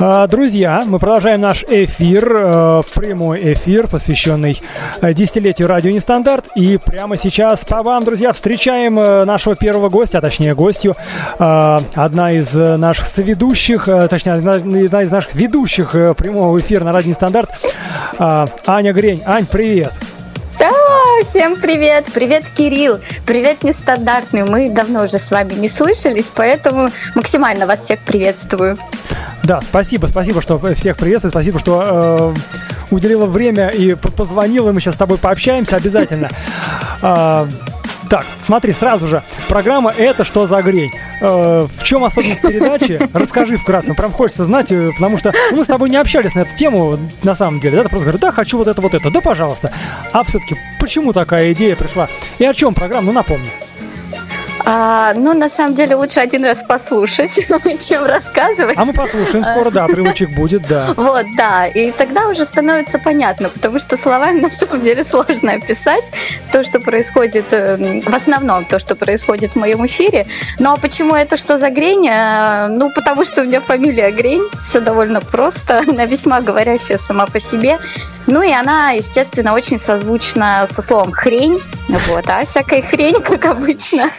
А, друзья, мы продолжаем наш эфир, э, прямой эфир, посвященный э, десятилетию радио Нестандарт. И прямо сейчас по вам, друзья, встречаем э, нашего первого гостя, а точнее гостью. Одна из наших соведущих, точнее, одна из наших ведущих прямого эфира на радио Нестандарт, Аня Грень. Ань, привет! Да, всем привет! Привет, Кирилл! Привет, нестандартный! Мы давно уже с вами не слышались, поэтому максимально вас всех приветствую. Да, спасибо, спасибо, что всех приветствую, спасибо, что э, уделила время и позвонила, мы сейчас с тобой пообщаемся обязательно. Э, так, смотри, сразу же. Программа «Это что за грень?». Э, в чем особенность передачи? Расскажи вкратце. Прям хочется знать, э, потому что ну, мы с тобой не общались на эту тему, на самом деле. Да, ты просто говоришь, да, хочу вот это, вот это. Да, пожалуйста. А все-таки, почему такая идея пришла? И о чем программа? Ну, напомни. А, ну, на самом деле, лучше один раз послушать, чем рассказывать. А мы послушаем скоро, да, отрывочек будет, да. Вот, да, и тогда уже становится понятно, потому что словами на самом деле сложно описать то, что происходит, э, в основном то, что происходит в моем эфире. Ну, а почему это что за грень? Э, ну, потому что у меня фамилия Грень, все довольно просто, она весьма говорящая сама по себе. Ну, и она, естественно, очень созвучна со словом хрень, вот, а всякая хрень, как обычно,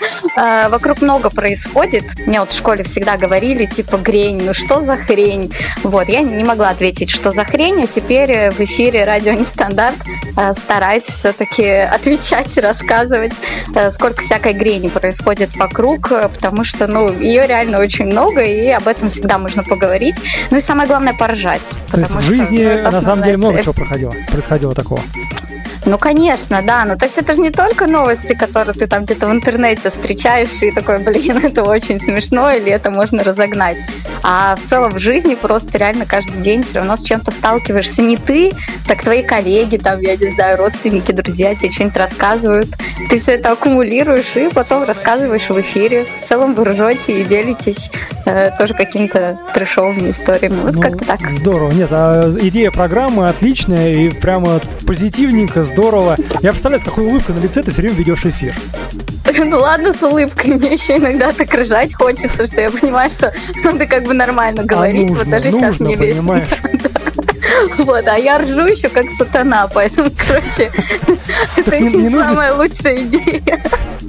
а, вокруг много происходит. Мне вот в школе всегда говорили, типа, грень, ну что за хрень? Вот, я не могла ответить, что за хрень, а теперь э, в эфире «Радио Нестандарт» э, стараюсь все-таки отвечать и рассказывать, э, сколько всякой грени происходит вокруг, потому что, ну, ее реально очень много, и об этом всегда можно поговорить. Ну и самое главное, поржать. То есть в жизни, что, ну, на самом деле, много чего происходило, происходило такого? Ну, конечно, да. Ну, то есть это же не только новости, которые ты там где-то в интернете встречаешь и такой, блин, это очень смешно, или это можно разогнать. А в целом в жизни просто реально каждый день все равно с чем-то сталкиваешься. Не ты, так твои коллеги, там, я не знаю, родственники, друзья тебе что-нибудь рассказывают. Ты все это аккумулируешь и потом рассказываешь в эфире. В целом вы ржете и делитесь э, тоже какими-то трешовыми историями. Вот ну, как-то так. Здорово. Нет, а идея программы отличная и прямо позитивненько, здорово. Я представляю, с какой улыбкой на лице ты все время ведешь эфир. Ну ладно, с улыбкой. Мне еще иногда так ржать хочется, что я понимаю, что надо как бы нормально а говорить. А нужно, вот даже нужно, сейчас мне весело. Вот, а я ржу еще как сатана, поэтому, короче, это не самая лучшая идея.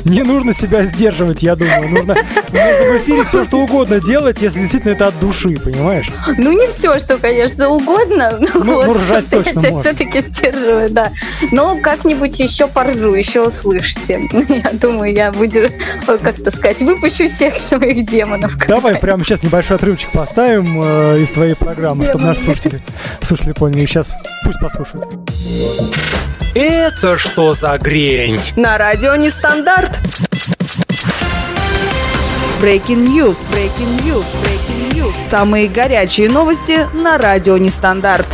Не нужно себя сдерживать, я думаю. Нужно, нужно в эфире все, что угодно делать, если действительно это от души, понимаешь? Ну, не все, что, конечно, угодно. Ну, ну, вот, ну ржать точно я все-таки сдерживаю, да. Но как-нибудь еще поржу, еще услышите. Я думаю, я буду, как-то сказать, выпущу всех своих демонов. Давай прямо сейчас небольшой отрывочек поставим э, из твоей программы, чтобы наши слушатели, слушатели поняли. Сейчас пусть послушают. Это что за грень? На радио Нестандарт. Breaking News. Breaking News. Breaking News. Самые горячие новости на радио Нестандарт.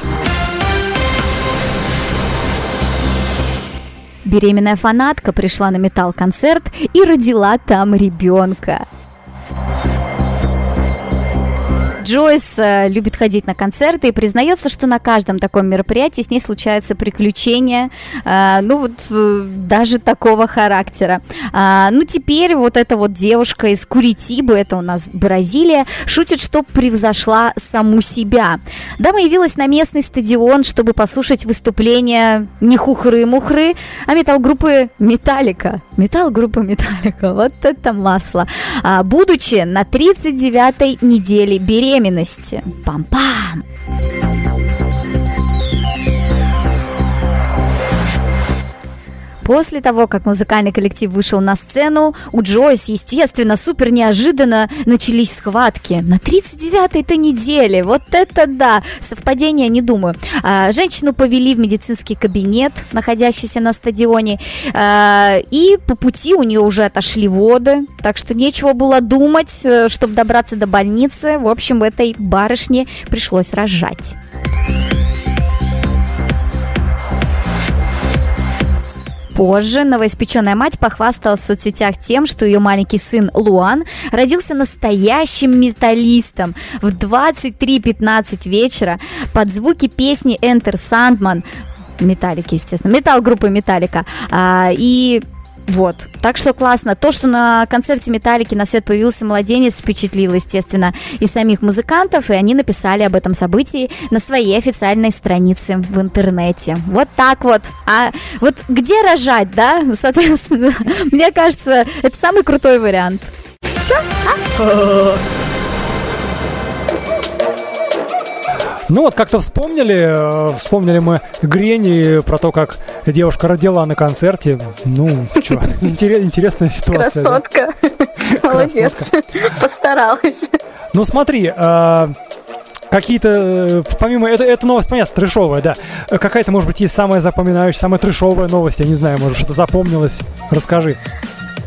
Беременная фанатка пришла на металл-концерт и родила там ребенка. Джойс э, любит ходить на концерты и признается, что на каждом таком мероприятии с ней случаются приключения, э, ну вот э, даже такого характера. А, ну теперь вот эта вот девушка из Куритибы, это у нас Бразилия, шутит, что превзошла саму себя. Дама явилась на местный стадион, чтобы послушать выступление не хухры-мухры, а металл-группы Металлика. Металл-группа Металлика, вот это масло. А, будучи на 39-й неделе беременности, беременности. Пам-пам! После того, как музыкальный коллектив вышел на сцену, у Джойс, естественно, супер неожиданно начались схватки. На 39-й-то неделе. Вот это да! Совпадение, не думаю. А, женщину повели в медицинский кабинет, находящийся на стадионе. А, и по пути у нее уже отошли воды. Так что нечего было думать, э, чтобы добраться до больницы. В общем, этой барышне пришлось рожать. Позже новоиспеченная мать похвасталась в соцсетях тем, что ее маленький сын Луан родился настоящим металлистом. В 23.15 вечера под звуки песни Enter Sandman Металлики, естественно, металл группы Металлика. А, и Вот. Так что классно. То, что на концерте Металлики на свет появился младенец, впечатлило, естественно, и самих музыкантов, и они написали об этом событии на своей официальной странице в интернете. Вот так вот. А вот где рожать, да? Соответственно, мне кажется, это самый крутой вариант. Все? А? Ну вот как-то вспомнили, э, вспомнили мы Грени про то, как девушка родила на концерте. Ну, что, интересная ситуация. Красотка. Молодец. Постаралась. Ну смотри, э, какие-то, э, помимо, это, это новость, понятно, трешовая, да. Какая-то, может быть, есть самая запоминающая, самая трешовая новость, я не знаю, может, что-то запомнилось. Расскажи.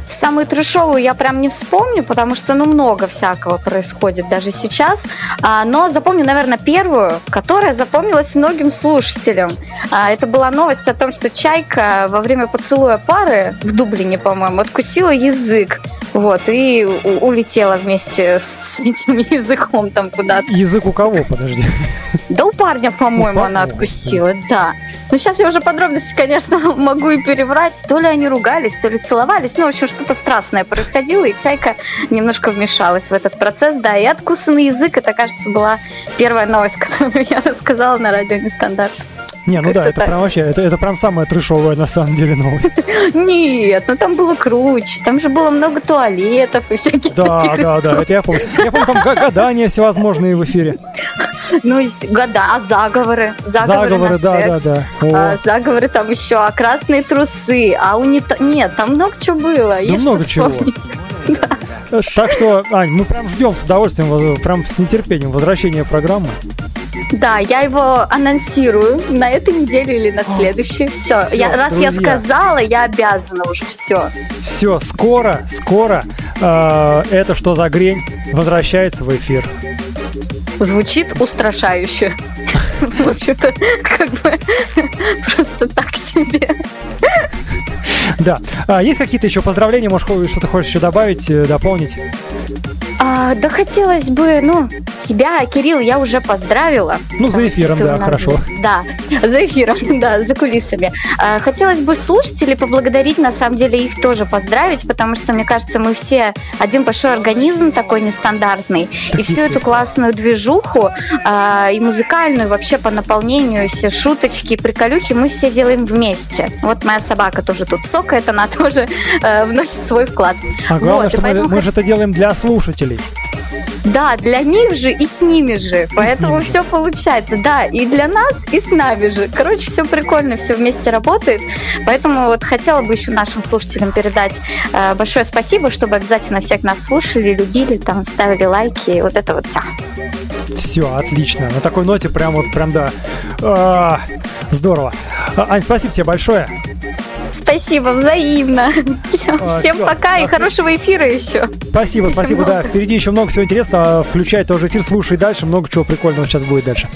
Самую трешовую я прям не вспомню, потому что, ну, много всякого происходит даже сейчас. А, но запомню, наверное, первую, которая запомнилась многим слушателям. А, это была новость о том, что Чайка во время поцелуя пары в Дублине, по-моему, откусила язык. Вот, и улетела вместе с этим языком там куда-то. Язык у кого, подожди? Да у парня, по-моему, она откусила, да. Ну, сейчас я уже подробности, конечно, могу и переврать. То ли они ругались, то ли целовались. Ну, в общем, что-то страстное происходило, и Чайка немножко вмешалась в этот процесс. Да, и откусанный язык, это, кажется, была первая новость, которую я рассказала на радио Нестандарт. Не, ну да, это прям вообще, это, это прям самая трешовая на самом деле новость. Нет, ну там было круче, там же было много туалетов и всяких Да, таких да, да, это я помню. Я помню, там гадания всевозможные в эфире. Ну, есть года, а заговоры? Заговоры, заговоры да, да, да. А, заговоры там еще, а красные трусы, а унит... Нет, там много чего было. Много чего. Да. Так что, Ань, мы прям ждем с удовольствием, прям с нетерпением возвращения программы. Да, я его анонсирую на этой неделе или на следующей. Все, все я, раз друзья. я сказала, я обязана уже все. Все, скоро, скоро э, это что за грень возвращается в эфир. Звучит устрашающе. В общем-то, как бы просто так себе. Да. А, есть какие-то еще поздравления? Может, что-то хочешь еще добавить, э, дополнить? А, да хотелось бы, ну, тебя, Кирилл, я уже поздравила. Ну, за эфиром, да, хорошо. Да, за эфиром, да, за кулисами. А, хотелось бы слушателей поблагодарить, на самом деле, их тоже поздравить, потому что, мне кажется, мы все один большой организм такой нестандартный. Так и всю эту классную движуху, а, и музыкальную, и вообще по наполнению, все шуточки, приколюхи мы все делаем вместе. Вот моя собака тоже тут сокает, она тоже э, вносит свой вклад. А главное, вот, что мы, мы же это делаем для слушателей. Да, для них же и с ними же. И Поэтому все получается. Да, и для нас, и с нами же. Короче, все прикольно, все вместе работает. Поэтому вот хотела бы еще нашим слушателям передать э, большое спасибо, чтобы обязательно всех нас слушали, любили, там ставили лайки, вот это вот все. Все, отлично. На такой ноте прям вот, прям да. А, здорово. А, Ань, спасибо тебе большое. Спасибо, взаимно. А, Всем все, пока и хорошего эфира еще. Спасибо, еще спасибо, много. да. Впереди еще много всего интересного. Включай тоже эфир, слушай дальше. Много чего прикольного сейчас будет дальше.